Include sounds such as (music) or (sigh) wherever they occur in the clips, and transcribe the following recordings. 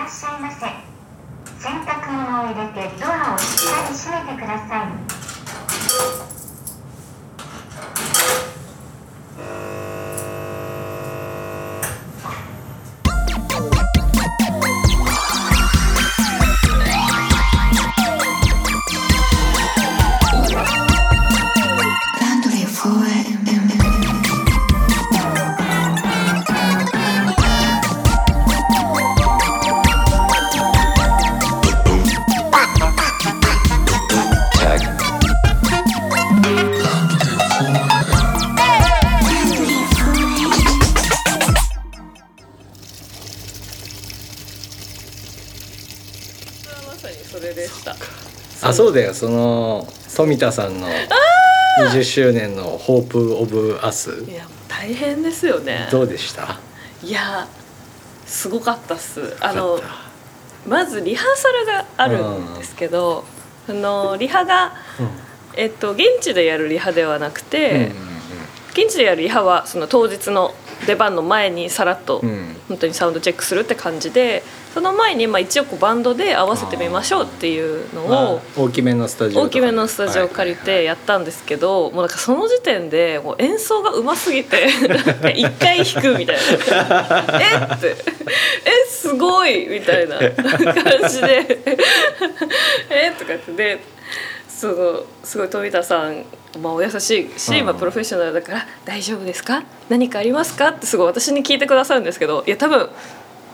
らっしゃいませ。洗濯物を入れてドアをしっかり閉めてください。あそうだよその富田さんの20周年の「ホープ・オブ・アス。いや大変ですよね」どうでした？いやすごかったっす。あのまずリハーサルがあるんですけど、あのリハが、たうん。えっと、現地でやるリハではなくて、うん。現地でやるリハはその当日の出番の前にさらっと本当にサウンドチェックするって感じでその前にまあ一応こうバンドで合わせてみましょうっていうのまあを大きめのスタジオ大きめのスタジオを借りてやったんですけど、もうなんかその時点でもう演奏がうますぎて (laughs) 一回弾くみたいな「(laughs) えっ?」て「えすごい!」みたいな (laughs) 感じで「えとかってでそのすごい富田さん、まあ、お優しいし、うん。まあ、プロフェッショナルだから「大丈夫ですか？何かありますか?」ってすごい私に聞いてくださるんですけどいや多分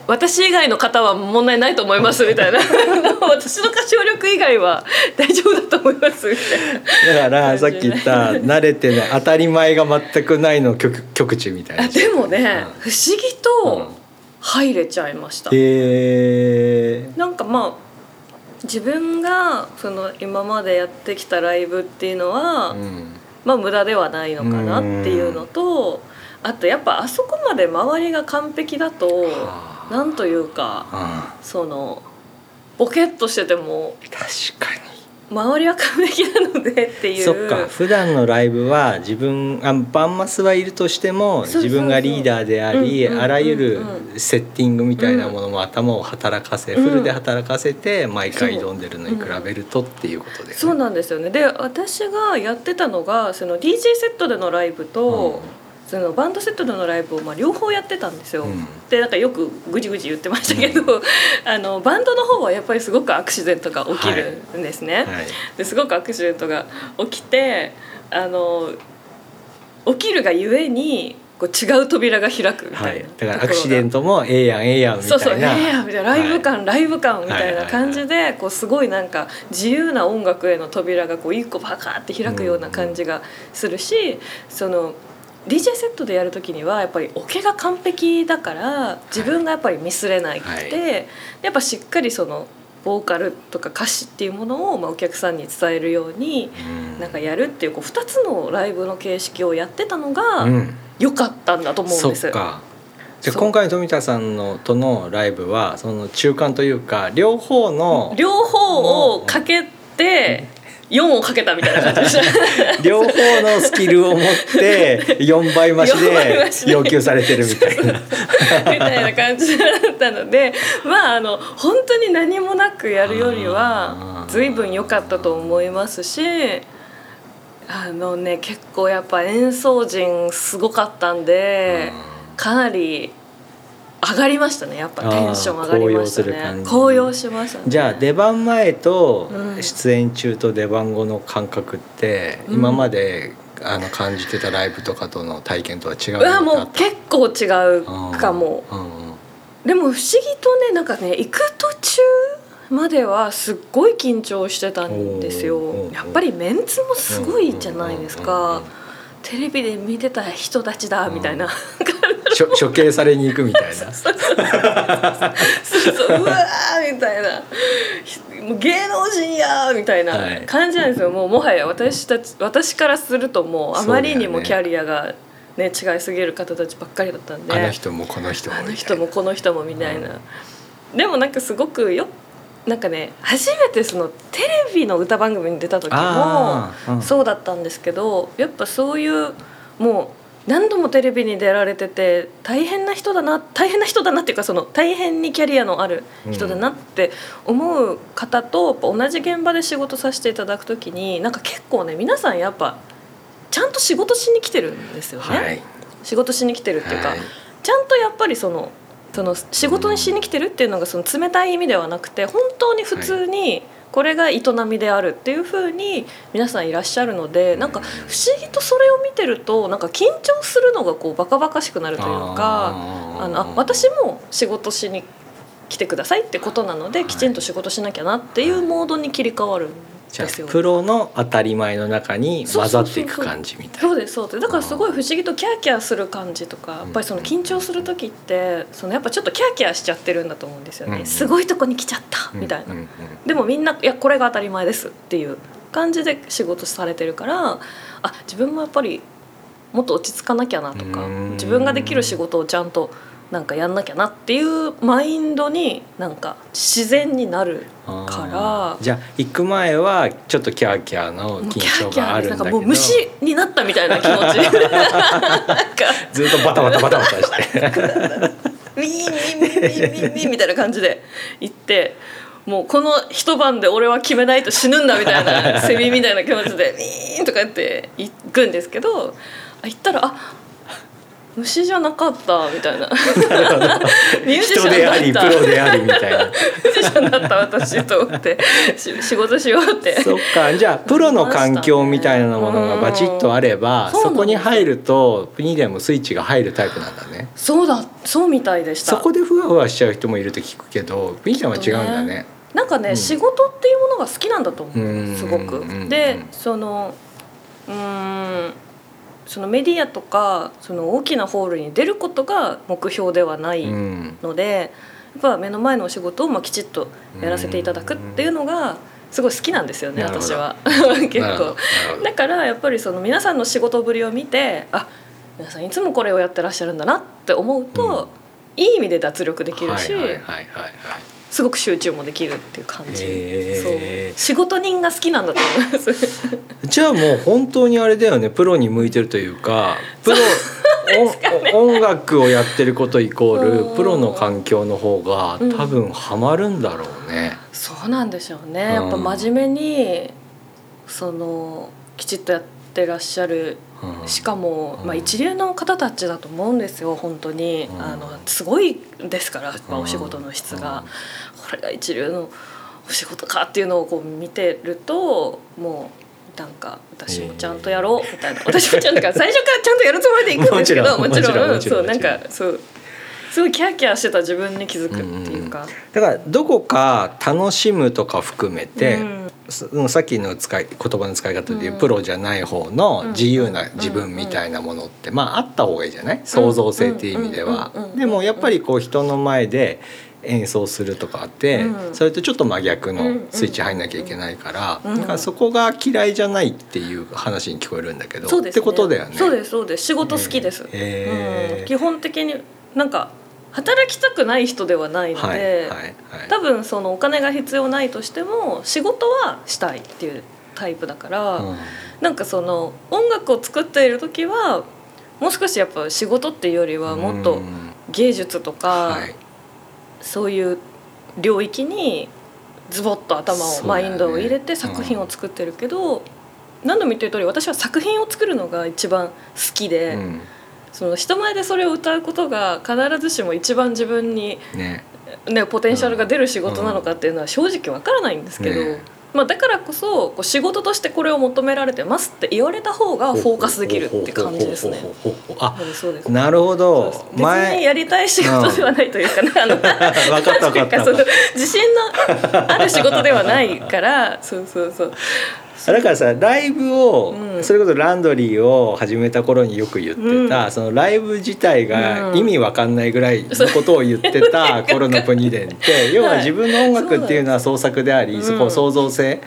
私以外の方は問題ないと思いますみたいな。(laughs) 私の歌唱力以外は大丈夫だと思いますみたいな。だからさっき言った慣れてない当たり前が全くないの極極地みたいな。あでもね、うん。不思議と入れちゃいました、へえなんかまあ自分がその今までやってきたライブっていうのは、うん。まあ無駄ではないのかなっていうのと、あとやっぱあそこまで周りが完璧だとはあ。なんというかあそのボケっとしてても確かに周りは完璧なのでっていう。そっか。普段のライブは自分あバンマスはいるとしても自分がリーダーであり、うんうんうんうん。あらゆるセッティングみたいなものも頭を働かせ、うん。フルで働かせて毎回挑んでるのに比べるとっていうことで、そう。なんですよね。で私がやってたのがその DJ セットでのライブと、そのバンドセットでのライブをまあ両方やってたんですよ。うん。でなんかよくぐじぐじ言ってましたけど、(laughs) あのバンドの方はやっぱりすごくアクシデントが起きるんですね。はい。ですごくアクシデントが起きてあの起きるがゆえにこう違う扉が開くみたはい。いな、だからアクシデントもええやんええやんみたいな。そうそう「ええやん」みたいなライブ感、ライブ感みたいな感じはでこうすごいなんか自由な音楽への扉がこう一個パカーって開くような感じがするし、その DJ セットでやる時にはやっぱりオケが完璧だから自分がやっぱりミスれないくて、はやっぱしっかりそのボーカルとか歌詞っていうものをまあお客さんに伝えるようにうん。なんかやるっていうこう2つのライブの形式をやってたのがうん。良かったんだと思うんそです。っか。じゃあそう。今回の富田さんのとのライブはその中間というか両方の両方をかけて4をかけたみたいな感じでした。(laughs) 両方のスキルを持って4倍増し4倍増しでで要求されてるみたいな。みたいな感じだったのでまああの本当に何もなくやるよりは随分良かったと思いますしあのね結構やっぱ演奏陣すごかったんでかなり上がりましたね。やっぱテンション上がりましたね。じ。高揚しましたね。じゃあ出番前とうん出演中と出番後の感覚ってうん。今まであの感じてたライブとかとの体験とは違ううわもう結構違うたかも。うんうんでも不思議とねなんかね行く途中まではすっごい緊張してたんですよ。やっぱりメンツもすごいじゃないですか。うんテレビで見てた人たちだみたいな (laughs) 処処刑されに行くみたいな。(laughs) そうそうう。わーみたいな。ひもう芸能人やーみたいなはい。感じなんですよ。もうもはや私たち私からするともうあまりにもキャリアが、ね、違いすぎる方たちばっかりだったんで。あの人もこの人もあの人もこの人もみたいな、でもなんかすごくよなんかね初めてそのテレビの歌番組に出た時もそうだったんですけどやっぱそういうもう何度もテレビに出られてて大変な人だな大変な人だなっていうかその大変にキャリアのある人だなって思う方とやっぱ同じ現場で仕事させていただくときになんか結構ね皆さんやっぱちゃんと仕事しに来てるんですよね。はい仕事しに来てるっていうか、はいちゃんとやっぱりそのその仕事にしに来てるっていうのがその冷たい意味ではなくて本当に普通にこれが営みであるっていうふうに皆さんいらっしゃるのでなんか不思議とそれを見てるとなんか緊張するのがこうバカバカしくなるというかあのあ私も仕事しに来てくださいってことなのできちんと仕事しなきゃなっていうモードに切り替わるんじゃあ。プロの当たり前の中に混ざっていく感じみたいな。そうですそうです。だからすごい不思議とキャーキャーする感じとかやっぱりその緊張する時ってそのやっぱちょっとキャーキャーしちゃってるんだと思うんですよね、うんすごいとこに来ちゃったみたいな、うんうんでもみんないやこれが当たり前ですっていう感じで仕事されてるからあ自分もやっぱりもっと落ち着かなきゃなとかうん。自分ができる仕事をちゃんとなんかやんなきゃなっていうマインドになんか自然になるから。じゃあ行く前はちょっとキャーキャーの緊張があーですなんるんだけど。かもう虫になったみたいな気持ち。(laughs) ずっとバタバタバタバタして。(laughs) ウィーンウィーンウィーンウィーンウィーンみたいな感じで行ってもうこの一晩で俺は決めないと死ぬんだみたいなセミみたいな気持ちでウィーンとか言って行くんですけどあ行ったらあ虫じゃなかったみたいな。ミュージシャンでありプロでありみたいな。ミュージシャンだった私と思って。し仕事しようって。そっか。じゃあプロの環境みたいなものがバチッとあればうん。そこに入ると国でもスイッチが入るタイプなんだね。そうだ。そうみたいでした。そこでふわふわしちゃう人もいると聞くけど国ちゃんは違うんだね。なんかね、うん。仕事っていうものが好きなんだと思う。うん。すごく。うん。でそのうーんそのメディアとかその大きなホールに出ることが目標ではないうん。ので、やっぱ目の前のお仕事をまあきちっとやらせていただくっていうのがすごい好きなんですよねなるほど。私は。(laughs) 結構。だからやっぱりその皆さんの仕事ぶりを見てあ皆さんいつもこれをやってらっしゃるんだなって思うと、いい意味で脱力できるし、はいはいはいはいはいすごく集中もできるっていう感じ、へー。そう。仕事人が好きなんだと思います。じゃあもう本当にあれだよね。プロに向いてるというかプロ音音楽をやってることイコーうん。ルプロの環境の方がうん。多分ハマるんだろうね。そうなんでしょうね。やっぱ真面目にそのきちっとやってらっしゃるうん。しかも、うん。まあ、一流の方たちだと思うんですよ本当に、うん。あのすごいですから、やっぱうんお仕事の質が、これが一流のお仕事かっていうのをこう見てるともうなんか私もちゃんとやろうみたいな、私もちゃんと最初からちゃんとやるつもりで行くんですけどもちろんそうなんかそう。すごいキャーキャーしてた自分に気づくっていうか。だからどこか楽しむとか含めて、うさっきの使い言葉の使い方でいううん。プロじゃない方のうん。自由な自分みたいなものってまああった方がいいじゃない？創造性っていう意味では。でもやっぱりこう人の前で演奏するとかってうん。それとちょっと真逆のスイッチ入んなきゃいけないからうん。だからそこが嫌いじゃないっていう話に聞こえるんだけどってことだよね。そうですそうです。仕事好きです、へー。うん、基本的になんか働きたくない人ではないので、はいはいはい。多分そのお金が必要ないとしても仕事はしたいっていうタイプだから、うん。なんかその音楽を作っている時はもう少しやっぱ仕事っていうよりはもっとうん芸術とか、はい。そういう領域にズボッと頭を、マインドを入れて作品を作ってるけど、何度も言ってる通り私は作品を作るのが一番好きで、うんその人前でそれを歌うことが必ずしも一番自分に、ね。ね、ポテンシャルが出る仕事なのかっていうのは正直わからないんですけど、ねまあ、だからこそこう仕事としてこれを求められてますって言われた方がフォーカスできるって感じですね。あそうですなるほど。別にやりたい仕事ではないというかね、あの分かった分か自信のある仕事ではないからそうそうそうだからさライブを、うん。それこそランドリーを始めた頃によく言ってた、うん。そのライブ自体がうん。意味わかんないぐらいのことを言ってた (laughs) 頃の国伝って要は自分の音楽っていうのは創作であり、うんそこ創造性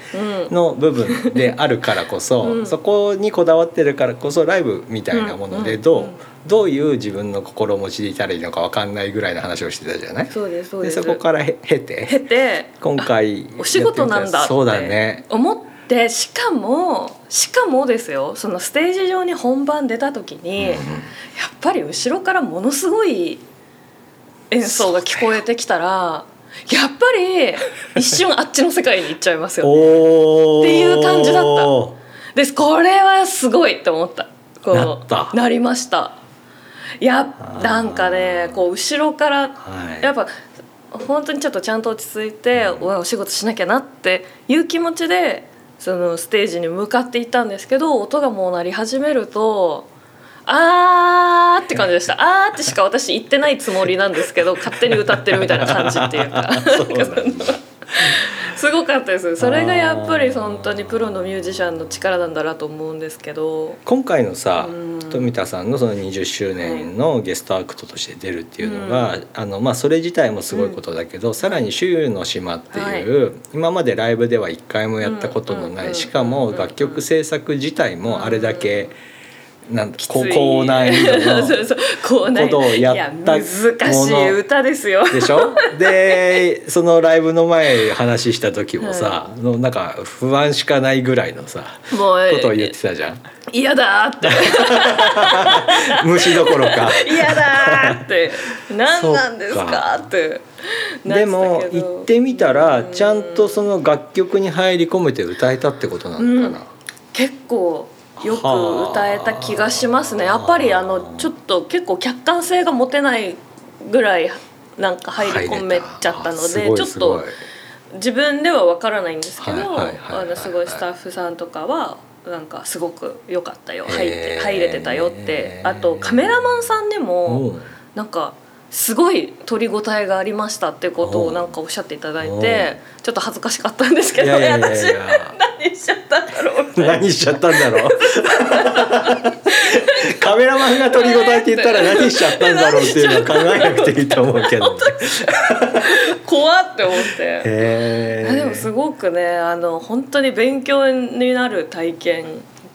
うんの部分であるからこそ、うん。そこにこだわってるからこそライブみたいなものでどう、どういう自分の心持ちでいたらいいのかわかんないぐらいの話をしてたじゃない？そうですそうでですそこからへ経て経て今回お仕事なんだってそうだね。思っでしかもしかもですよそのステージ上に本番出た時に、やっぱり後ろからものすごい演奏が聞こえてきたらやっぱり一瞬あっちの世界に行っちゃいますよね。(laughs) っていう感じだった。ですこれはすごいって思った。こうなった。なりました。いやなんかねこう後ろからはい。やっぱ本当にちょっとちゃんと落ち着いて、お仕事しなきゃなっていう気持ちでそのステージに向かっていったんですけど音がもう鳴り始めるとあーって (laughs) 感じでした。あーってしか私言ってないつもりなんですけど勝手に歌ってるみたいな感じっていうか。(laughs) そうなんだすごかったです。それがやっぱり本当にプロのミュージシャンの力なんだなと思うんですけど。今回のさうん。富田さんのその20周年のゲストアクトとして出るっていうのが、あのまあ、それ自体もすごいことだけど、さらに「周の島」っていう、今までライブでは一回もやったことのない、うん。しかもうん。楽曲制作自体もあれだけ、なんきつい。高高難易度の (laughs) そう。ことをやった難しい歌ですよ。でしょ？(laughs) でそのライブの前話した時もさ、のなんか不安しかないぐらいのさもうことを言ってたじゃん。嫌だーって。(laughs) 虫どころか。嫌だーって。何なんですかって。でも行ってみたらうんちゃんとその楽曲に入り込めて歌えたってことなのかな、結構よく歌えた気がしますね。やっぱりあのちょっと結構客観性が持てないぐらいなんか入り込めちゃったのでちょっと自分ではわからないんですけどあのすごいスタッフさんとかはなんかすごく良かったよ入って入れてたよって。あとカメラマンさんでもう。んなんかすごい取り応えがありましたってことをなんかおっしゃっていただいてちょっと恥ずかしかったんですけどいやいやいやい私や何しちゃったんだろう何しちゃったんだろう。カメラマンが取り応えって言ったら何しちゃったんだろうっていうのは考えなくていいと思うけど怖って思って。へいやでもすごくねあの本当に勉強になる体験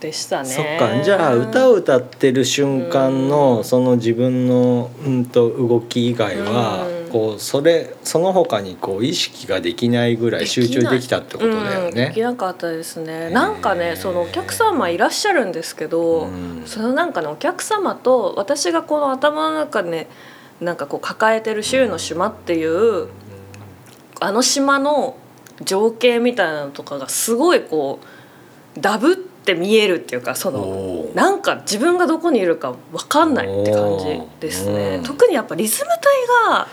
でしたね。そっか。じゃあ歌を歌ってる瞬間のその自分のうんと動き以外はうんこうそれその他にこう意識ができないぐらい集中できたってことだようん、できね。なかったですね。ー。なんかねそのお客様いらっしゃるんですけど、うん。そのなんかねお客様と私がこの頭の中で、なんかこう抱えてる週の島っていうあの島の情景みたいなのとかがすごいこうダブって見えるっていうかそのなんか自分がどこにいるか分かんないって感じですね、うん。特にやっぱリズム隊が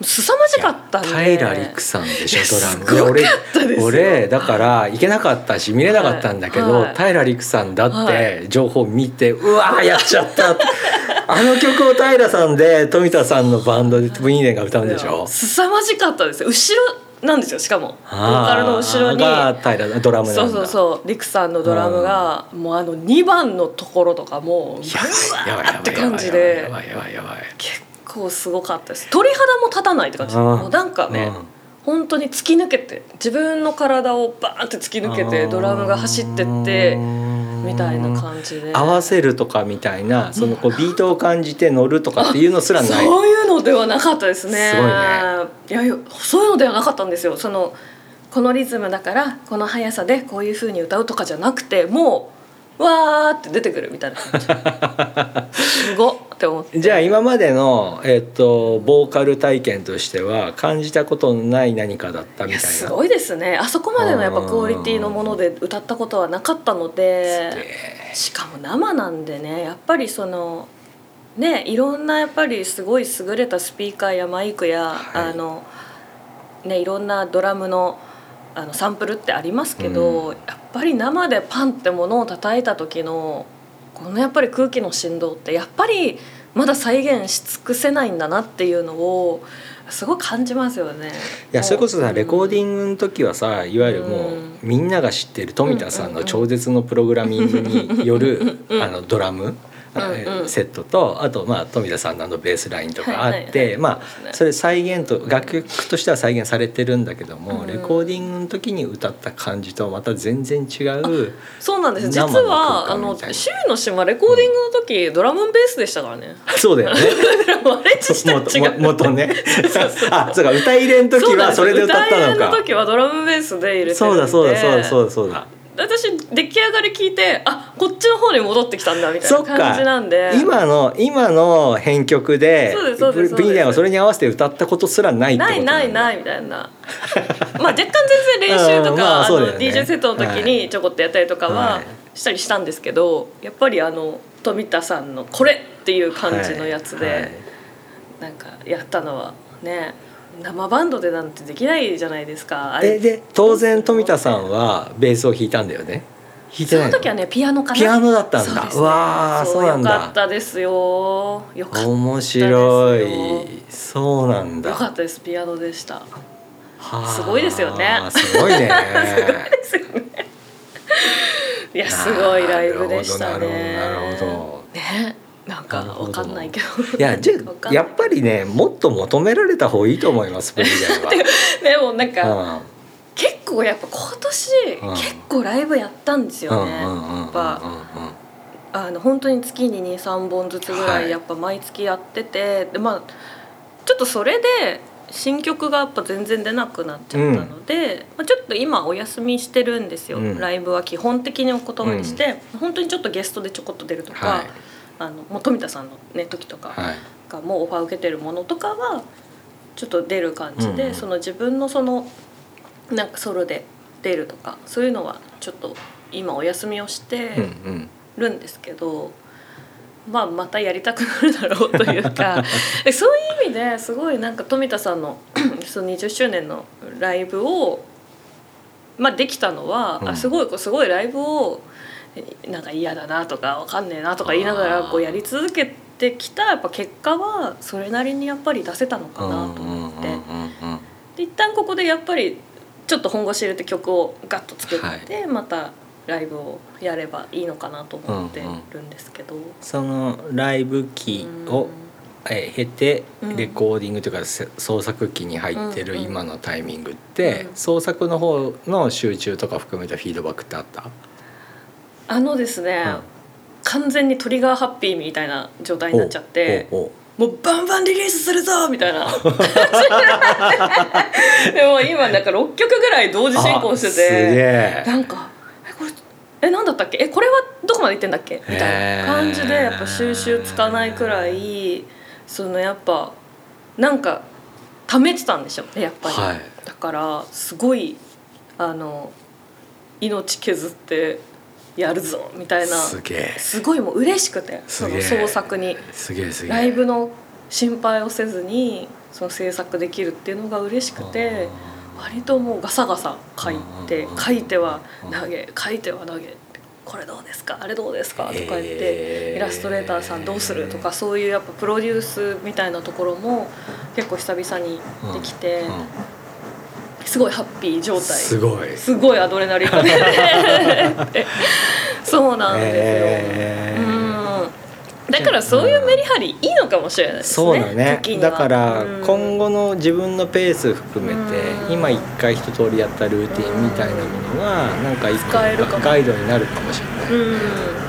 凄まじかったんで平陸さんでしょドラム。すごかったですよ俺だから行けなかったし見れなかったんだけど、はい平陸さんだっはて情報見て、うわーやっちゃった。(laughs) あの曲を平さんで富田さんのバンドでブイーネが歌うんでしょ？凄まじかったですよ後ろなんですよしかもボーカルの後ろに平ドラム。そうそうそうリクさんのドラムが、もうあの2番のところとかもうやばいやばいやばいって感じでやばいやばいやばいやばい。結構すごかったです。鳥肌も立たないって感じ。うんもうなんかね、本当に突き抜けて自分の体をバーンって突き抜けてドラムが走ってってみたいな感じで。合わせるとかみたいなそのこうビートを感じて乗るとかっていうのすらない。そういうのではなかったですね。すごいね。いやそういうのではなかったんですよ。そのこのリズムだからこの速さでこういう風に歌うとかじゃなくてもうわーって出てくるみたいな感じ。(laughs) すごっって思って。じゃあ今までの、えっとボーカル体験としては感じたことのない何かだったみいたいな？やすごいですね。あそこまでのやっぱクオリティのもので歌ったことはなかったのでしかも生なんでね。やっぱりそのねいろんなやっぱりすごい優れたスピーカーやマイクや、はい。あのねいろんなドラムのあのサンプルってありますけど、やっぱり生でパンってものを叩いた時のこのやっぱり空気の振動ってやっぱりまだ再現し尽くせないんだなっていうのをすごい感じますよね。いやそれこそさレコーデンィングの時はさいわゆるもう、うん。みんなが知ってる富田さんの超絶のプログラミングによるうん。あのドラム、セットとあとまあ富田さんのあのベースラインとかあって、まあそれ再現と楽曲としては再現されてるんだけども、うんレコーディングの時に歌った感じとはまた全然違う。そうなんです実はあの空間みたいな「週の島」レコーディングの時、ドラムベースでしたからね。(laughs) そうだよね。(laughs) あれ自体元違う元ね。(laughs) あ、そうか歌入れん時はそれで歌ったのか歌い入れの。時はドラムベースで入れてそうだそうだそうだそうだそうだ。私出来上がり聞いてあこっちの方に戻ってきたんだみたいな感じなんで。今の今の編曲でそうですそうですそうです。ブリニャンはそれに合わせて歌ったことすらないってことないないいないみたいな。(laughs) まあ若干全然練習とうんか、まあね。DJ セットの時にちょこっとやったりとかははい。したりしたんですけどやっぱりあの富田さんの「これ!」っていう感じのやつで、はい。はい。なんかやったのはね生バンドでなんてできないじゃないですか。あれ。でで当然富田さんはベースを弾いたんだよね。弾いてそないの？時はねピアノかな。ピアノだったんだ。ねうわーそうなんだ。よかったですよ。よかった面白い。そうなんだ。よかったですピアノでした。はあすごいですよね。すごいね。(laughs) ですよね。いやすごいライブでしたね。なるほどなるほど。ねなんかわかんないけど。いやじゃやっぱりねもっと求められた方がいいと思いますブリリでもなんか、アンは。結構やっぱ今年、うん。結構ライブやったんですうんよね、うんうんうんうんやっぱ。あの本当に月に23本ずつぐらはい。いやっぱ毎月やってて、でまあちょっとそれで新曲がやっぱ全然出なくなっちゃったので、まあ、ちょっと今お休みしてるんですよ、うん。ライブは基本的にお断りして、本当にちょっとゲストでちょこっと出るとか、はいあのもう富田さんのね時とかはい。がもうオファー受けてるものとかはちょっと出る感じで、うんうん。その自分のそのなんかソロで出るとかそういうのはちょっと今お休みをして。うんうん。るんですけど、まあ、またやりたくなるだろうというかで (laughs) そういう意味ですごいなんか富田さんの (clears throat) その20周年のライブを、まあ、できたのは、うん。あすごいすごいライブをえなんか嫌だなとかわかんねえなとか言いながらこうやり続けてきたやっぱ結果はそれなりにやっぱり出せたのかなと思って。一旦ここでやっぱりちょっと本腰入れて曲をガッと作って、またライブをやればいいのかなと思ってるんですけど、そのライブ期をえー経てうん。レコーディングというかせ創作期に入ってるうんうん。今のタイミングってうん。創作の方の集中とか含めたフィードバックってあった？あのですね、うん。完全にトリガーハッピーみたいな状態になっちゃってもうバンバンリリースするぞみたいな。(laughs) でも今なんか6曲ぐらい同時進行しててえ。なんかえこれえ何だったっけ？えこれはどこまで行ってんだっけ？みたいな感じでやっぱ収集つかないくらいそのやっぱなんか溜めてたんでしょ？うねやっぱり、はい。だからすごいあの命削ってやるぞみたいな。すげえ。すごいもう嬉しくてその創作に。すげえすげえ。ライブの心配をせずにその制作できるっていうのが嬉しくて割ともうガサガサ書いてうん書いては投げ書いては投げこれどうですかあれどうですかとか言ってイラストレーターさんどうするとかそういうやっぱプロデュースみたいなところも結構久々にできてうんすごいハッピー状態。すごい。すごいアドレナリンが出て (laughs) そうなんですよ。へーうんだからそういうメリハリいいのかもしれないですね。そうだねだからうん今後の自分のペース含めてうん今一回一通りやったルーティンみたいなものがなんか一個使えるかもガイドになるかもしれない。うん